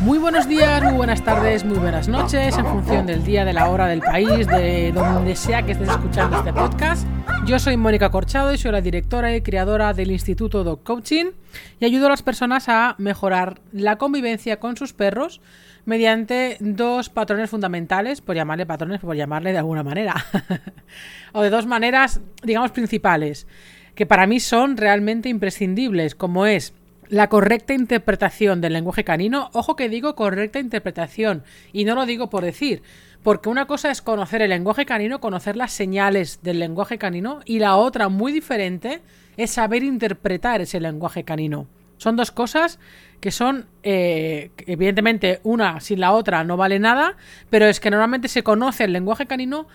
Muy buenos días, muy buenas tardes, muy buenas noches, en función del día, de la hora, del país, de donde sea que estés escuchando este podcast. Yo soy Mónica Corchado y soy la directora y creadora del Instituto Dog Coaching y ayudo a las personas a mejorar la convivencia con sus perros mediante dos patrones fundamentales, por llamarle patrones, por llamarle de alguna manera, o de dos maneras, digamos, principales, que para mí son realmente imprescindibles, como es la correcta interpretación del lenguaje canino, ojo que digo correcta interpretación, y no lo digo por decir, porque una cosa es conocer el lenguaje canino, conocer las señales del lenguaje canino, y la otra, muy diferente, es saber interpretar ese lenguaje canino. Son dos cosas que son, eh, evidentemente, una sin la otra no vale nada, pero es que normalmente se conoce el lenguaje canino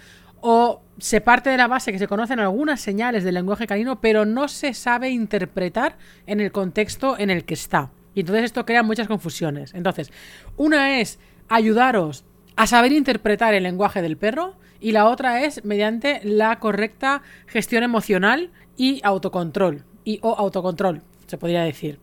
o se parte de la base que se conocen algunas señales del lenguaje canino, pero no se sabe interpretar en el contexto en el que está. Y entonces esto crea muchas confusiones. Entonces, una es ayudaros a saber interpretar el lenguaje del perro y la otra es mediante la correcta gestión emocional y autocontrol. Y o autocontrol, se podría decir.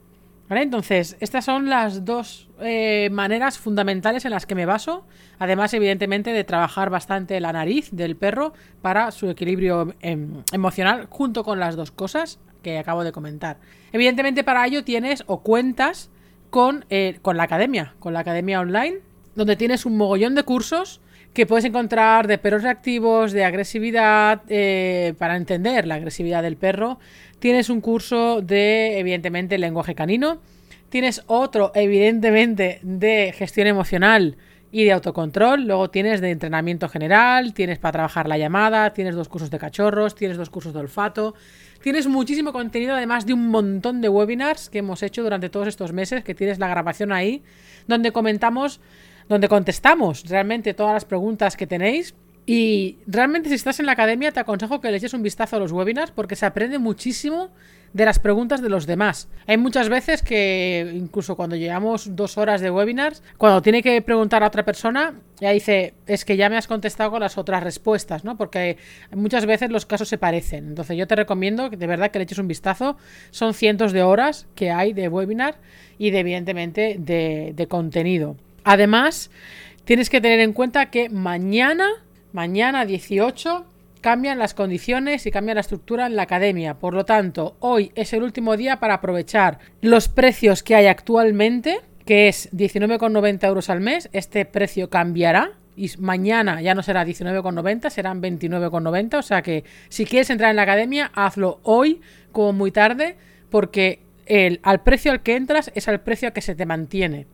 Entonces, estas son las dos eh, maneras fundamentales en las que me baso. Además, evidentemente, de trabajar bastante la nariz del perro para su equilibrio em, emocional, junto con las dos cosas que acabo de comentar. Evidentemente, para ello tienes o cuentas con, eh, con la academia, con la academia online, donde tienes un mogollón de cursos que puedes encontrar de perros reactivos, de agresividad, eh, para entender la agresividad del perro. Tienes un curso de, evidentemente, lenguaje canino. Tienes otro, evidentemente, de gestión emocional y de autocontrol. Luego tienes de entrenamiento general, tienes para trabajar la llamada, tienes dos cursos de cachorros, tienes dos cursos de olfato. Tienes muchísimo contenido, además de un montón de webinars que hemos hecho durante todos estos meses, que tienes la grabación ahí, donde comentamos donde contestamos realmente todas las preguntas que tenéis. Y realmente si estás en la academia te aconsejo que le eches un vistazo a los webinars porque se aprende muchísimo de las preguntas de los demás. Hay muchas veces que incluso cuando llevamos dos horas de webinars, cuando tiene que preguntar a otra persona, ya dice, es que ya me has contestado con las otras respuestas, ¿no? Porque muchas veces los casos se parecen. Entonces yo te recomiendo que de verdad que le eches un vistazo. Son cientos de horas que hay de webinar y de evidentemente de, de contenido. Además, tienes que tener en cuenta que mañana, mañana 18, cambian las condiciones y cambia la estructura en la academia. Por lo tanto, hoy es el último día para aprovechar los precios que hay actualmente, que es 19,90 euros al mes. Este precio cambiará. Y mañana ya no será 19,90, serán 29,90. O sea que si quieres entrar en la academia, hazlo hoy como muy tarde, porque el, al precio al que entras es al precio que se te mantiene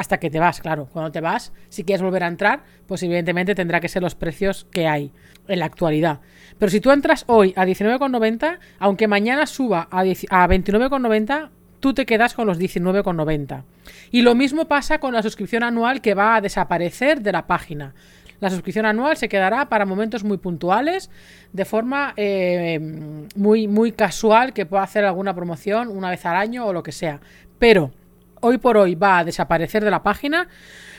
hasta que te vas, claro. Cuando te vas, si quieres volver a entrar, pues evidentemente tendrá que ser los precios que hay en la actualidad. Pero si tú entras hoy a 19,90, aunque mañana suba a, a 29,90, tú te quedas con los 19,90. Y lo mismo pasa con la suscripción anual que va a desaparecer de la página. La suscripción anual se quedará para momentos muy puntuales, de forma eh, muy, muy casual, que pueda hacer alguna promoción una vez al año o lo que sea. Pero hoy por hoy va a desaparecer de la página.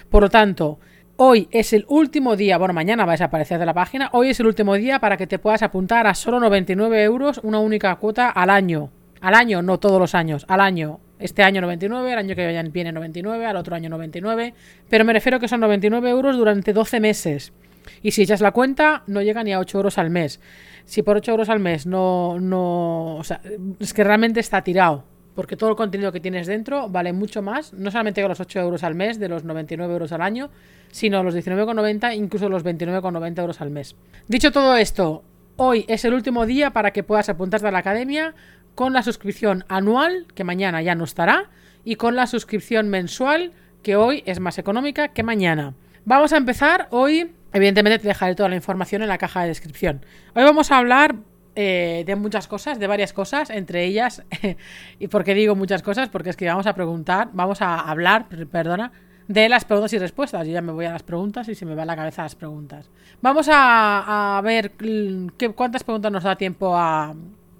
Por lo tanto, hoy es el último día, bueno, mañana va a desaparecer de la página, hoy es el último día para que te puedas apuntar a solo 99 euros, una única cuota al año. Al año, no todos los años, al año. Este año 99, el año que viene 99, al otro año 99. Pero me refiero que son 99 euros durante 12 meses. Y si echas la cuenta, no llega ni a 8 euros al mes. Si por 8 euros al mes no, no, o sea, es que realmente está tirado porque todo el contenido que tienes dentro vale mucho más, no solamente con los 8 euros al mes, de los 99 euros al año, sino los 19,90, incluso los 29,90 euros al mes. Dicho todo esto, hoy es el último día para que puedas apuntarte a la academia con la suscripción anual, que mañana ya no estará, y con la suscripción mensual, que hoy es más económica que mañana. Vamos a empezar hoy. Evidentemente te dejaré toda la información en la caja de descripción. Hoy vamos a hablar eh, de muchas cosas, de varias cosas, entre ellas, y por qué digo muchas cosas, porque es que vamos a preguntar, vamos a hablar, perdona, de las preguntas y respuestas. Yo ya me voy a las preguntas y se me va a la cabeza las preguntas. Vamos a, ver qué, cuántas preguntas nos da tiempo a,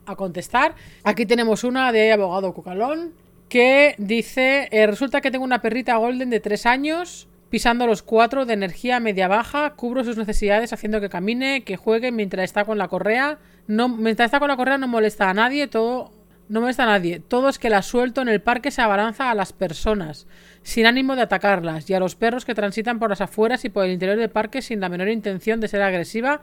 a, contestar. Aquí tenemos una de abogado Cucalón que dice, eh, resulta que tengo una perrita golden de 3 años pisando los cuatro de energía media baja, cubro sus necesidades haciendo que camine, que juegue mientras está con la correa. No, mientras está con la correa no molesta a nadie, todo no molesta a nadie. Todo es que la suelto en el parque se abalanza a las personas, sin ánimo de atacarlas, y a los perros que transitan por las afueras y por el interior del parque sin la menor intención de ser agresiva.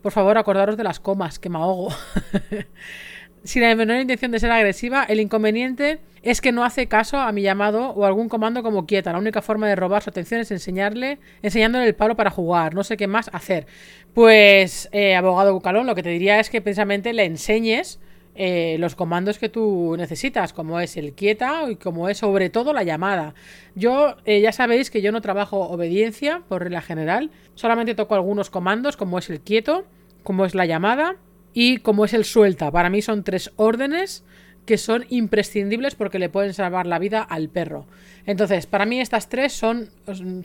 Por favor, acordaros de las comas, que me ahogo. sin la menor intención de ser agresiva, el inconveniente es que no hace caso a mi llamado o algún comando como quieta. La única forma de robar su atención es enseñarle, enseñándole el palo para jugar. No sé qué más hacer. Pues, eh, abogado Bucalón, lo que te diría es que precisamente le enseñes eh, los comandos que tú necesitas, como es el quieta y como es sobre todo la llamada. Yo eh, ya sabéis que yo no trabajo obediencia por regla general, solamente toco algunos comandos como es el quieto, como es la llamada y como es el suelta. Para mí son tres órdenes que son imprescindibles porque le pueden salvar la vida al perro. Entonces, para mí estas tres son,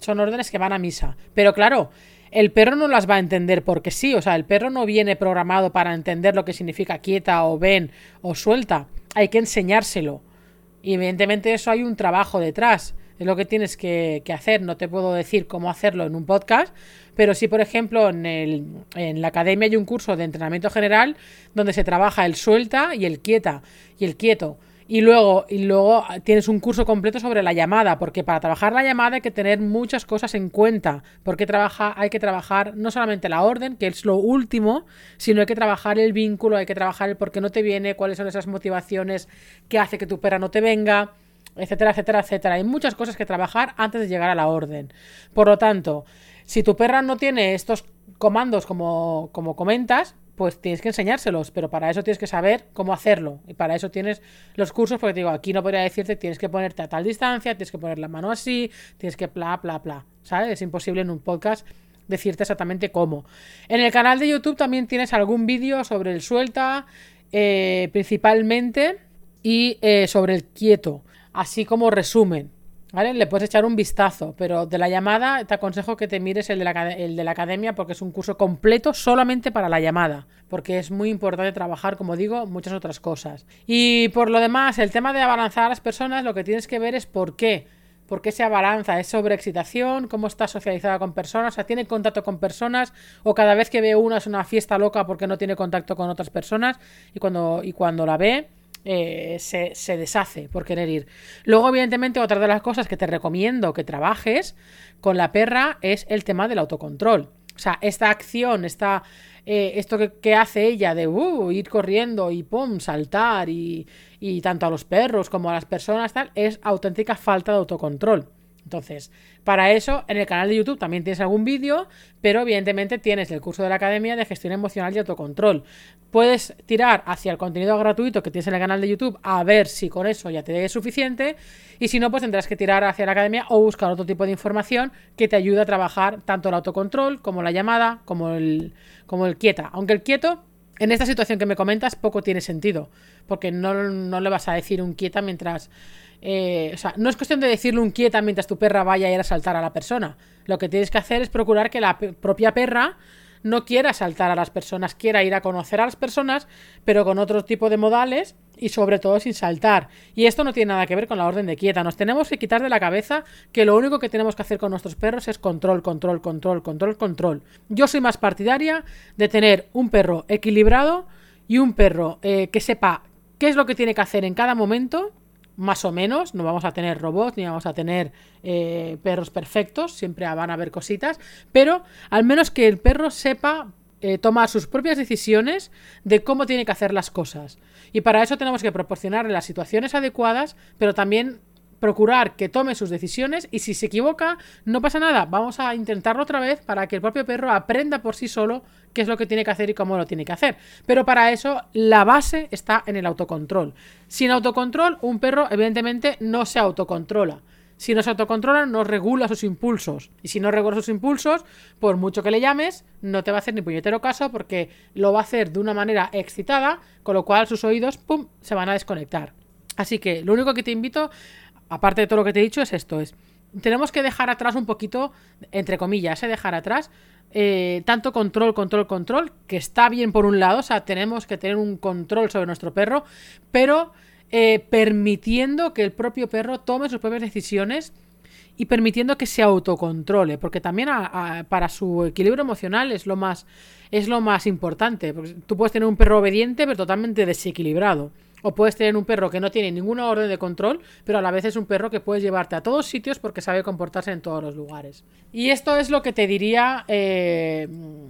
son órdenes que van a misa. Pero claro, el perro no las va a entender porque sí, o sea, el perro no viene programado para entender lo que significa quieta o ven o suelta, hay que enseñárselo. Y evidentemente eso hay un trabajo detrás, es lo que tienes que, hacer, no te puedo decir cómo hacerlo en un podcast, pero sí, por ejemplo, en, el, en la academia hay un curso de entrenamiento general donde se trabaja el suelta y el quieta y el quieto. Y luego, y luego tienes un curso completo sobre la llamada, porque para trabajar la llamada hay que tener muchas cosas en cuenta. Porque trabaja, hay que trabajar no solamente la orden, que es lo último, sino hay que trabajar el vínculo, hay que trabajar el por qué no te viene, cuáles son esas motivaciones que hace que tu perra no te venga, etcétera, etcétera, etcétera. Hay muchas cosas que trabajar antes de llegar a la orden. Por lo tanto, si tu perra no tiene estos comandos como, como comentas, pues tienes que enseñárselos, pero para eso tienes que saber cómo hacerlo. Y para eso tienes los cursos, porque te digo, aquí no podría decirte tienes que ponerte a tal distancia, tienes que poner la mano así, tienes que bla, bla, bla. ¿Sabes? Es imposible en un podcast decirte exactamente cómo. En el canal de YouTube también tienes algún vídeo sobre el suelta, eh, principalmente, y eh, sobre el quieto, así como resumen. ¿Vale? Le puedes echar un vistazo, pero de la llamada te aconsejo que te mires el de, la, el de la academia porque es un curso completo solamente para la llamada, porque es muy importante trabajar, como digo, muchas otras cosas. Y por lo demás, el tema de abalanzar a las personas, lo que tienes que ver es por qué. ¿Por qué se abalanza? ¿Es sobreexcitación? ¿Cómo está socializada con personas? O sea, ¿tiene contacto con personas? ¿O cada vez que ve una es una fiesta loca porque no tiene contacto con otras personas? Y cuando, y cuando la ve, eh, se, deshace por querer ir. Luego, evidentemente, otra de las cosas que te recomiendo que trabajes con la perra es el tema del autocontrol. O sea, esta acción, esta, eh, esto que, hace ella de uh, ir corriendo y pum, saltar y, y tanto a los perros como a las personas, tal, es auténtica falta de autocontrol. Entonces, para eso, en el canal de YouTube también tienes algún vídeo, pero evidentemente tienes el curso de la Academia de Gestión Emocional y Autocontrol. Puedes tirar hacia el contenido gratuito que tienes en el canal de YouTube a ver si con eso ya te es suficiente, y si no, pues tendrás que tirar hacia la Academia o buscar otro tipo de información que te ayude a trabajar tanto el autocontrol como la llamada, como el, como el quieta. Aunque el quieto en esta situación que me comentas poco tiene sentido, porque no, no, le vas a decir un quieta mientras eh, o sea, no es cuestión de decirle un quieta mientras tu perra vaya a ir a saltar a la persona. Lo que tienes que hacer es procurar que la propia perra no quiera saltar a las personas, quiera ir a conocer a las personas, pero con otro tipo de modales y sobre todo sin saltar. Y esto no tiene nada que ver con la orden de quieta. Nos tenemos que quitar de la cabeza que lo único que tenemos que hacer con nuestros perros es control, control, control, control, control. Yo soy más partidaria de tener un perro equilibrado y un perro eh, que sepa qué es lo que tiene que hacer en cada momento más o menos, no vamos a tener robots ni vamos a tener eh, perros perfectos, siempre van a haber cositas, pero al menos que el perro sepa eh, tomar sus propias decisiones de cómo tiene que hacer las cosas. Y para eso tenemos que proporcionarle las situaciones adecuadas, pero también procurar que tome sus decisiones y si se equivoca, no pasa nada, vamos a intentarlo otra vez para que el propio perro aprenda por sí solo qué es lo que tiene que hacer y cómo lo tiene que hacer. Pero para eso la base está en el autocontrol. Sin autocontrol, un perro evidentemente no se autocontrola. Si no se autocontrola, no regula sus impulsos. Y si no regula sus impulsos, por mucho que le llames, no te va a hacer ni puñetero caso porque lo va a hacer de una manera excitada, con lo cual sus oídos, ¡pum!, se van a desconectar. Así que lo único que te invito aparte de todo lo que te he dicho, es esto, es tenemos que dejar atrás un poquito, entre comillas, ¿eh? dejar atrás eh, tanto control, control, control, que está bien por un lado, o sea, tenemos que tener un control sobre nuestro perro, pero eh, permitiendo que el propio perro tome sus propias decisiones y permitiendo que se autocontrole, porque también para su equilibrio emocional es lo más es lo más importante, porque tú puedes tener un perro obediente pero totalmente desequilibrado O puedes tener un perro que no tiene ninguna orden de control, pero a la vez es un perro que puedes llevarte a todos sitios porque sabe comportarse en todos los lugares. Y esto es lo que te diría eh,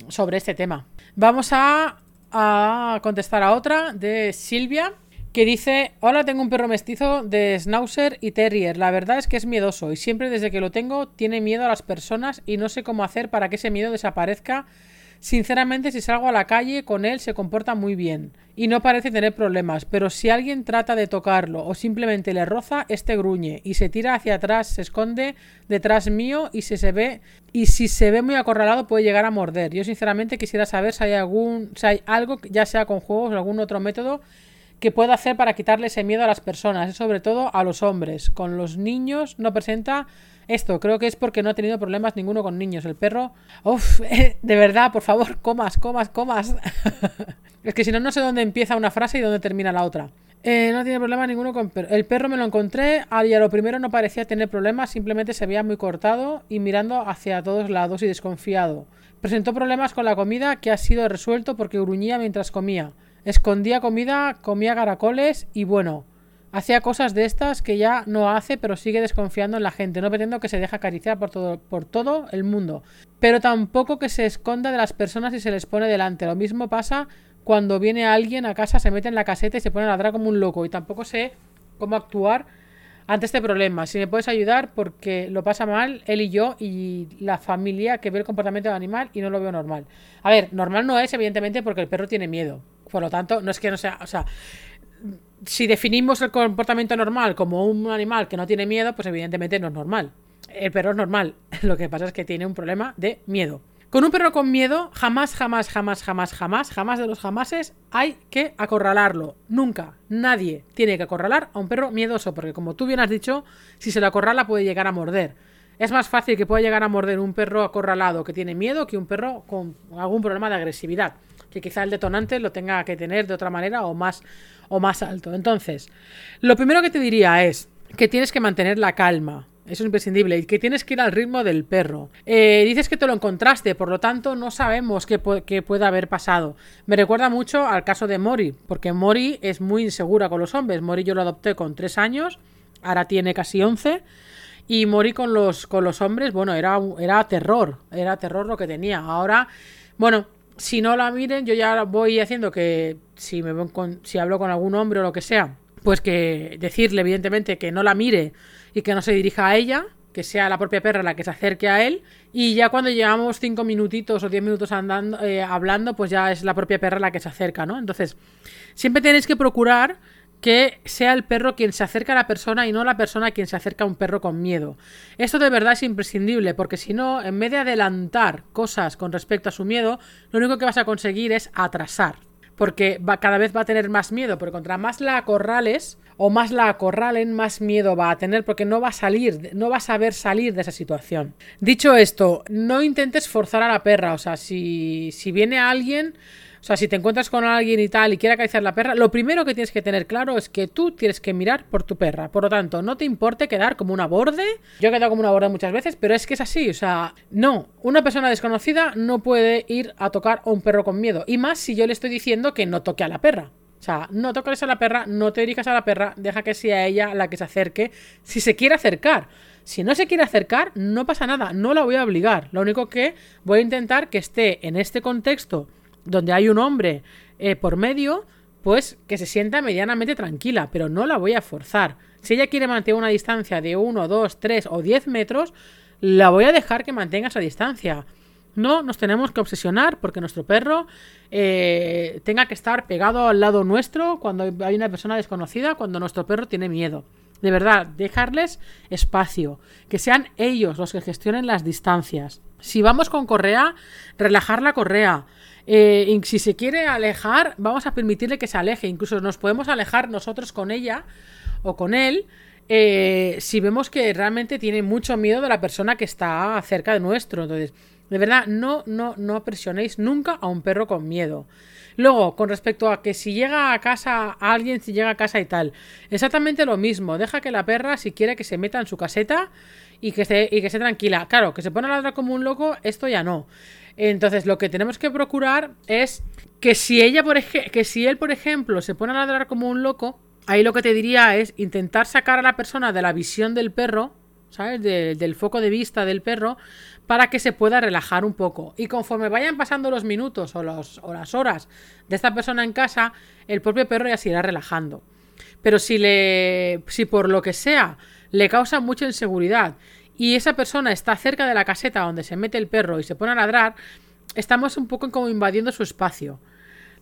sobre este tema. Vamos a, a contestar a otra de Silvia que dice, hola, tengo un perro mestizo de Schnauzer y Terrier. La verdad es que es miedoso y siempre desde que lo tengo tiene miedo a las personas y no sé cómo hacer para que ese miedo desaparezca. Sinceramente, si salgo a la calle con él se comporta muy bien y no parece tener problemas, pero si alguien trata de tocarlo o simplemente le roza, este gruñe y se tira hacia atrás, se esconde detrás mío y si se ve y si se ve muy acorralado puede llegar a morder. Yo sinceramente quisiera saber si hay algún si hay algo ya sea con juegos o algún otro método que pueda hacer para quitarle ese miedo a las personas, sobre todo a los hombres. Con los niños no presenta esto. Creo que es porque no ha tenido problemas ninguno con niños. El perro, uff, de verdad, por favor, comas, comas, comas. es que si no, no sé dónde empieza una frase y dónde termina la otra. Eh, no tiene problema ninguno con. El perro me lo encontré y a lo primero no parecía tener problemas, simplemente se veía muy cortado y mirando hacia todos lados y desconfiado. Presentó problemas con la comida que ha sido resuelto porque gruñía mientras comía. Escondía comida, comía caracoles y bueno, hacía cosas de estas que ya no hace, pero sigue desconfiando en la gente. No pretendo que se deje acariciar por todo, por todo el mundo, pero tampoco que se esconda de las personas y se les pone delante. Lo mismo pasa cuando viene alguien a casa, se mete en la caseta y se pone a ladrar como un loco. Y tampoco sé cómo actuar ante este problema. Si me puedes ayudar, porque lo pasa mal él y yo y la familia que ve el comportamiento del animal y no lo veo normal. A ver, normal no es, evidentemente, porque el perro tiene miedo. Por lo tanto, no es que no sea, o sea, si definimos el comportamiento normal como un animal que no tiene miedo, pues evidentemente no es normal. El perro es normal. Lo que pasa es que tiene un problema de miedo. Con un perro con miedo, jamás, jamás, jamás, jamás, jamás, jamás de los jamases hay que acorralarlo. Nunca, nadie tiene que acorralar a un perro miedoso, porque como tú bien has dicho, si se lo acorrala puede llegar a morder. Es más fácil que pueda llegar a morder un perro acorralado que tiene miedo que un perro con algún problema de agresividad que quizá el detonante lo tenga que tener de otra manera o más, o más alto. Entonces, lo primero que te diría es que tienes que mantener la calma. Eso es imprescindible. Y que tienes que ir al ritmo del perro. Eh, dices que te lo encontraste, por lo tanto no sabemos qué, qué, puede haber pasado. Me recuerda mucho al caso de Mori, porque Mori es muy insegura con los hombres. Mori yo lo adopté con 3 años, ahora tiene casi 11. Y Mori con los, con los hombres, bueno, era, era terror. Era terror lo que tenía. Ahora, bueno, si no la miren, yo ya voy haciendo que si me si hablo con algún hombre o lo que sea, pues que decirle evidentemente que no la mire y que no se dirija a ella, que sea la propia perra la que se acerque a él y ya cuando llevamos cinco minutitos o diez minutos andando eh, hablando, pues ya es la propia perra la que se acerca, ¿no? Entonces siempre tenéis que procurar que sea el perro quien se acerca a la persona y no la persona quien se acerca a un perro con miedo. Esto de verdad es imprescindible porque si no, en vez de adelantar cosas con respecto a su miedo, lo único que vas a conseguir es atrasar. Porque va, cada vez va a tener más miedo, porque contra más la acorrales o más la acorralen, más miedo va a tener porque no va a salir, no va a saber salir de esa situación. Dicho esto, no intentes forzar a la perra, o sea, si, si viene alguien sea, si te encuentras con alguien y tal y quiere acariciar la perra, lo primero que tienes que tener claro es que tú tienes que mirar por tu perra. Por lo tanto, no te importe quedar como una borde. Yo he quedado como una borde muchas veces, pero es que es así. O sea, no. Una persona desconocida no puede ir a tocar a un perro con miedo. Y más si yo le estoy diciendo que no toque a la perra. O sea, no toques a la perra, no te dirijas a la perra, deja que sea ella la que se acerque si se quiere acercar. Si no se quiere acercar, no pasa nada, no la voy a obligar. Lo único que voy a intentar que esté en este contexto donde hay un hombre eh, por medio, pues que se sienta medianamente tranquila, pero no la voy a forzar. Si ella quiere mantener una distancia de 1, 2, 3 o 10 metros, la voy a dejar que mantenga esa distancia. No nos tenemos que obsesionar porque nuestro perro eh, tenga que estar pegado al lado nuestro cuando hay una persona desconocida, cuando nuestro perro tiene miedo. De verdad, dejarles espacio, que sean ellos los que gestionen las distancias. Si vamos con correa, relajar la correa. Eh, si se quiere alejar, vamos a permitirle que se aleje. Incluso nos podemos alejar nosotros con ella o con él. Eh, si vemos que realmente tiene mucho miedo de la persona que está cerca de nuestro. Entonces, de verdad, no, no, no presionéis nunca a un perro con miedo. Luego, con respecto a que si llega a casa alguien, si llega a casa y tal, exactamente lo mismo. Deja que la perra, si quiere que se meta en su caseta y que esté, y que esté tranquila. Claro, que se pone a ladrar como un loco, esto ya no. Entonces, lo que tenemos que procurar es que si ella, por que si él, por ejemplo, se pone a ladrar como un loco, ahí lo que te diría es intentar sacar a la persona de la visión del perro, ¿sabes? del foco de vista del perro, para que se pueda relajar un poco. Y conforme vayan pasando los minutos o, o las horas de esta persona en casa, el propio perro ya se irá relajando. Pero si le. si por lo que sea le causa mucha inseguridad y esa persona está cerca de la caseta donde se mete el perro y se pone a ladrar, estamos un poco como invadiendo su espacio.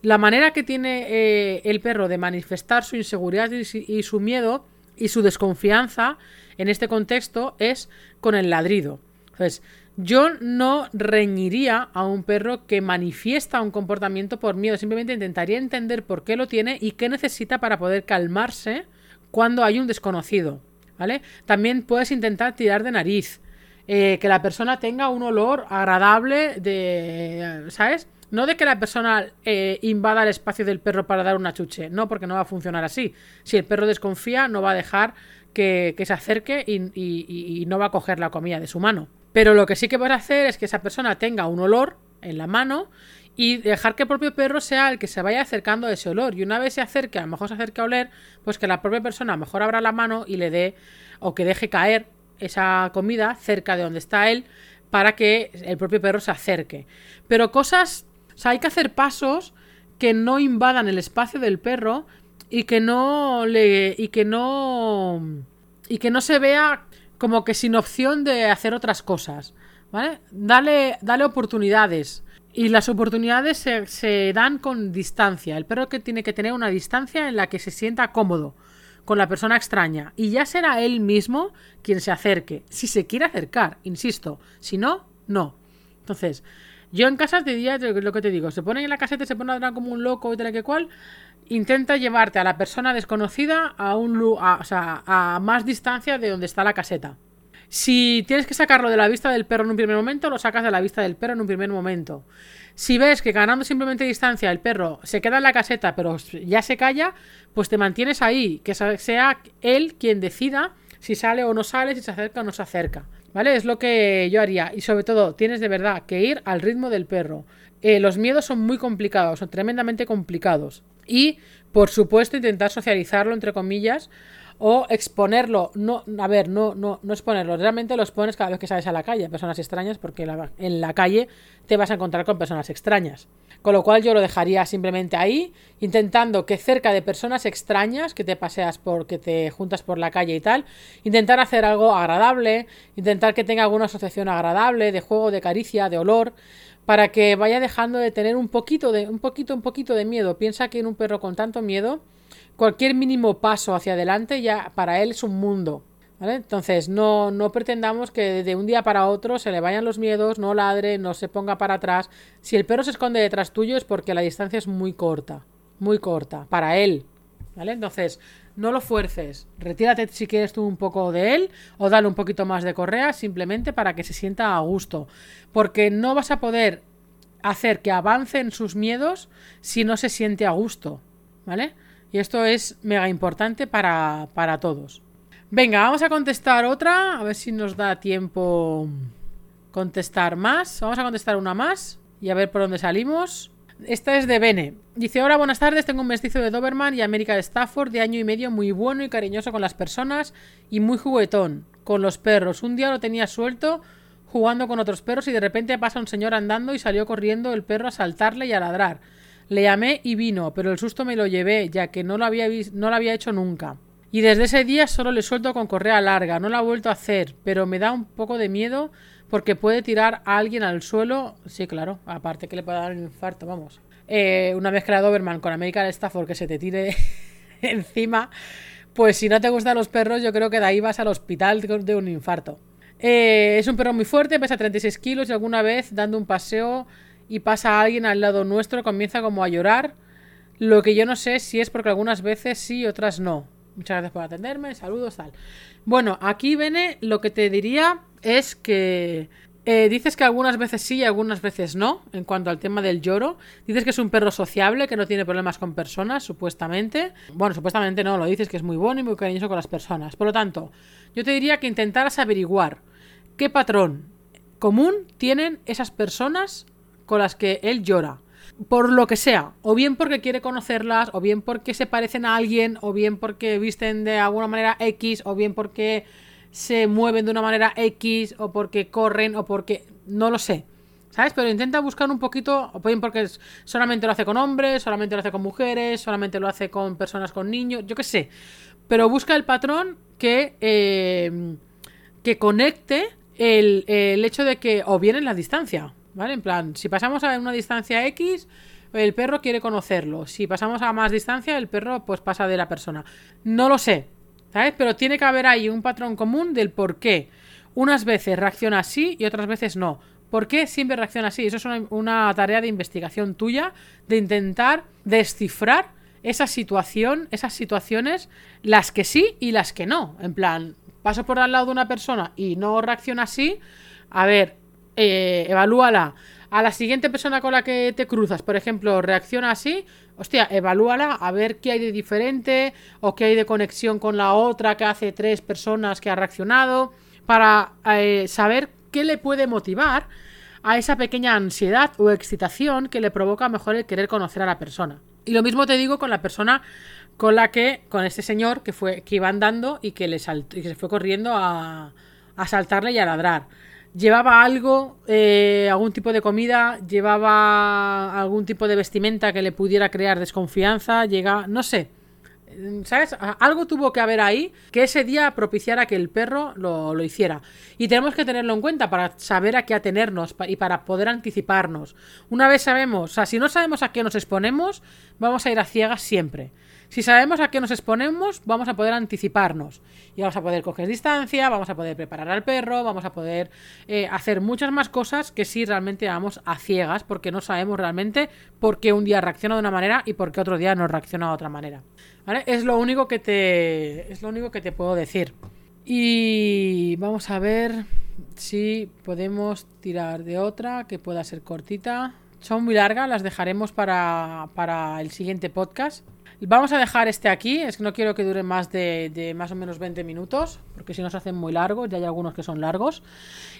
La manera que tiene eh, el perro de manifestar su inseguridad y, su miedo y su desconfianza en este contexto es con el ladrido. Entonces, yo no reñiría a un perro que manifiesta un comportamiento por miedo, simplemente intentaría entender por qué lo tiene y qué necesita para poder calmarse cuando hay un desconocido. ¿Vale? También puedes intentar tirar de nariz. Eh, que la persona tenga un olor agradable de. ¿Sabes? No de que la persona eh, invada el espacio del perro para dar una chuche, no, porque no va a funcionar así. Si el perro desconfía, no va a dejar que, se acerque y, no va a coger la comida de su mano. Pero lo que sí que vas a hacer es que esa persona tenga un olor en la mano y dejar que el propio perro sea el que se vaya acercando a ese olor. Y una vez se acerque, a lo mejor se acerque a oler, pues que la propia persona a lo mejor abra la mano y le dé o que deje caer esa comida cerca de donde está él para que el propio perro se acerque. Pero cosas o sea, hay que hacer pasos que no invadan el espacio del perro y que no le y que no y que no se vea como que sin opción de hacer otras cosas, ¿vale? Dale, dale oportunidades. Y las oportunidades se, se dan con distancia. El perro que tiene que tener una distancia en la que se sienta cómodo con la persona extraña. Y ya será él mismo quien se acerque. Si se quiere acercar, insisto. Si no, no. Entonces, yo en casa te diría lo que te digo, se pone en la caseta, se pone a como un loco y tal que cual, intenta llevarte a la persona desconocida a un a, a más distancia de donde está la caseta. Si tienes que sacarlo de la vista del perro en un primer momento, lo sacas de la vista del perro en un primer momento. Si ves que ganando simplemente distancia el perro se queda en la caseta pero ya se calla, pues te mantienes ahí, que sea él quien decida si sale o no sale, si se acerca o no se acerca. ¿Vale? Es lo que yo haría. Y sobre todo, tienes de verdad que ir al ritmo del perro. Eh, los miedos son muy complicados, son tremendamente complicados. Y, por supuesto, intentar socializarlo, entre comillas, o exponerlo. No, a ver, no, no, no exponerlo. Realmente lo expones cada vez que sales a la calle personas extrañas, porque en la calle te vas a encontrar con personas extrañas. Con lo cual yo lo dejaría simplemente ahí, intentando que cerca de personas extrañas, que te paseas por, que te juntas por la calle y tal, intentar hacer algo agradable, intentar que tenga alguna asociación agradable, de juego, de caricia, de olor, para que vaya dejando de tener un poquito de, un poquito, un poquito de miedo. Piensa que en un perro con tanto miedo, cualquier mínimo paso hacia adelante ya para él es un mundo. Entonces, no, no pretendamos que de un día para otro se le vayan los miedos, no ladre, no se ponga para atrás. Si el perro se esconde detrás tuyo es porque la distancia es muy corta, muy corta, para él. ¿Vale? Entonces, no lo fuerces. Retírate si quieres tú un poco de él o dale un poquito más de correa simplemente para que se sienta a gusto. Porque no vas a poder hacer que avancen sus miedos si no se siente a gusto. ¿Vale? Y esto es mega importante para, para todos. Venga, vamos a contestar otra. A ver si nos da tiempo contestar más. Vamos a contestar una más y a ver por dónde salimos. Esta es de Bene. Dice, hola, buenas tardes, tengo un mestizo de Doberman y América de Stafford de año y medio muy bueno y cariñoso con las personas y muy juguetón con los perros. Un día lo tenía suelto jugando con otros perros y de repente pasa un señor andando y salió corriendo el perro a saltarle y a ladrar. Le llamé y vino, pero el susto me lo llevé, ya que no lo había, hecho nunca. Y desde ese día solo le suelto con correa larga. No lo ha vuelto a hacer, pero me da un poco de miedo porque puede tirar a alguien al suelo. Sí, claro, aparte que le puede dar un infarto, vamos. Eh, una mezcla de Doberman con American Stafford que se te tire encima. Pues si no te gustan los perros, yo creo que de ahí vas al hospital de un infarto. Eh, es un perro muy fuerte, pesa 36 kilos y alguna vez dando un paseo y pasa alguien al lado nuestro, comienza como a llorar. Lo que yo no sé si es porque algunas veces sí y otras no. Muchas gracias por atenderme, saludos, tal. Bueno, aquí viene lo que te diría es que eh, dices que algunas veces sí y algunas veces no, en cuanto al tema del lloro. Dices que es un perro sociable, que no tiene problemas con personas, supuestamente. Bueno, supuestamente no, lo dices que es muy bueno y muy cariñoso con las personas. Por lo tanto, yo te diría que intentaras averiguar qué patrón común tienen esas personas con las que él llora. por lo que sea, o bien porque quiere conocerlas, o bien porque se parecen a alguien, o bien porque visten de alguna manera X, o bien porque se mueven de una manera X, o porque corren, o porque... no lo sé. ¿Sabes? Pero intenta buscar un poquito, o bien porque solamente lo hace con hombres, solamente lo hace con mujeres, solamente lo hace con personas con niños, yo qué sé. Pero busca el patrón que, eh, que conecte el, el hecho de que, o bien en la distancia, ¿vale? En plan, si pasamos a una distancia X, el perro quiere conocerlo. Si pasamos a más distancia, el perro pues pasa de la persona. No lo sé, ¿sabes? Pero tiene que haber ahí un patrón común del por qué. Unas veces reacciona así y otras veces no. ¿Por qué siempre reacciona así? Eso es una, tarea de investigación tuya, de intentar descifrar esa situación, esas situaciones, las que sí y las que no. En plan, paso por al lado de una persona y no reacciona así, a ver, eh, evalúala. A la siguiente persona con la que te cruzas, por ejemplo, reacciona así, hostia, evalúala a ver qué hay de diferente o qué hay de conexión con la otra que hace tres personas que ha reaccionado, para eh, saber qué le puede motivar a esa pequeña ansiedad o excitación que le provoca mejor el querer conocer a la persona. Y lo mismo te digo con la persona con la que, con este señor que fue, que iba andando y que le saltó, y se fue corriendo a, a saltarle y a ladrar. Llevaba algo, eh, algún tipo de comida, llevaba algún tipo de vestimenta que le pudiera crear desconfianza, llega, no sé. ¿Sabes? Algo tuvo que haber ahí que ese día propiciara que el perro lo, hiciera. Y tenemos que tenerlo en cuenta para saber a qué atenernos y para poder anticiparnos. Una vez sabemos, o sea, si no sabemos a qué nos exponemos, vamos a ir a ciegas siempre. Si sabemos a qué nos exponemos, vamos a poder anticiparnos. Y vamos a poder coger distancia, vamos a poder preparar al perro, vamos a poder eh, hacer muchas más cosas que si realmente vamos a ciegas, porque no sabemos realmente por qué un día reacciona de una manera y por qué otro día no reacciona de otra manera. Es lo único que te. Es lo único que te puedo decir. Y vamos a ver si podemos tirar de otra que pueda ser cortita. Son muy largas, las dejaremos para, para el siguiente podcast. Vamos a dejar este aquí, es que no quiero que dure más de, más o menos 20 minutos, porque si no se hacen muy largos, ya hay algunos que son largos.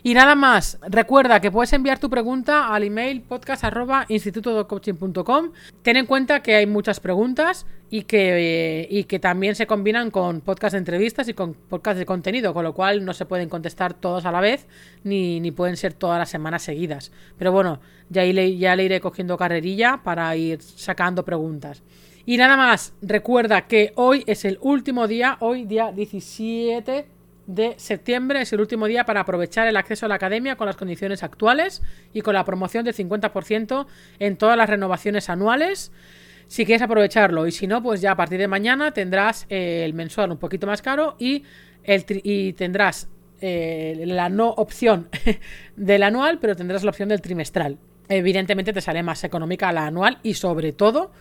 Y nada más, recuerda que puedes enviar tu pregunta al email podcast.institutodocoaching.com. Ten en cuenta que hay muchas preguntas y que, y que también se combinan con podcast de entrevistas y con podcast de contenido, con lo cual no se pueden contestar todos a la vez, ni, ni pueden ser todas las semanas seguidas. Pero bueno, ya, ya le iré cogiendo carrerilla para ir sacando preguntas. Y nada más, recuerda que hoy es el último día, hoy día 17 de septiembre es el último día para aprovechar el acceso a la academia con las condiciones actuales y con la promoción del 50% en todas las renovaciones anuales. Si quieres aprovecharlo y si no, pues ya a partir de mañana tendrás eh, el mensual un poquito más caro y, el y tendrás eh, la no opción del anual, pero tendrás la opción del trimestral. Evidentemente te sale más económica la anual y sobre todo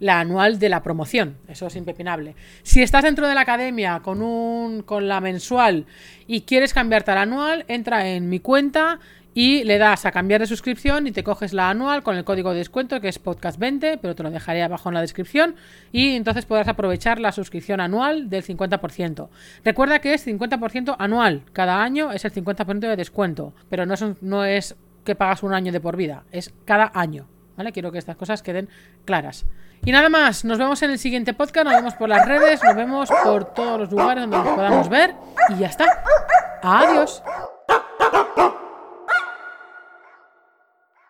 la anual de la promoción. Eso es impepinable. Si estás dentro de la academia con, un, con la mensual y quieres cambiarte a la anual, entra en mi cuenta y le das a cambiar de suscripción y te coges la anual con el código de descuento que es podcast20, pero te lo dejaré abajo en la descripción y entonces podrás aprovechar la suscripción anual del 50%. Recuerda que es 50% anual, cada año es el 50% de descuento, pero no es, no es que pagas un año de por vida, es cada año. ¿Vale? Quiero que estas cosas queden claras. Y nada más, nos vemos en el siguiente podcast, nos vemos por las redes, nos vemos por todos los lugares donde nos podamos ver y ya está. Adiós.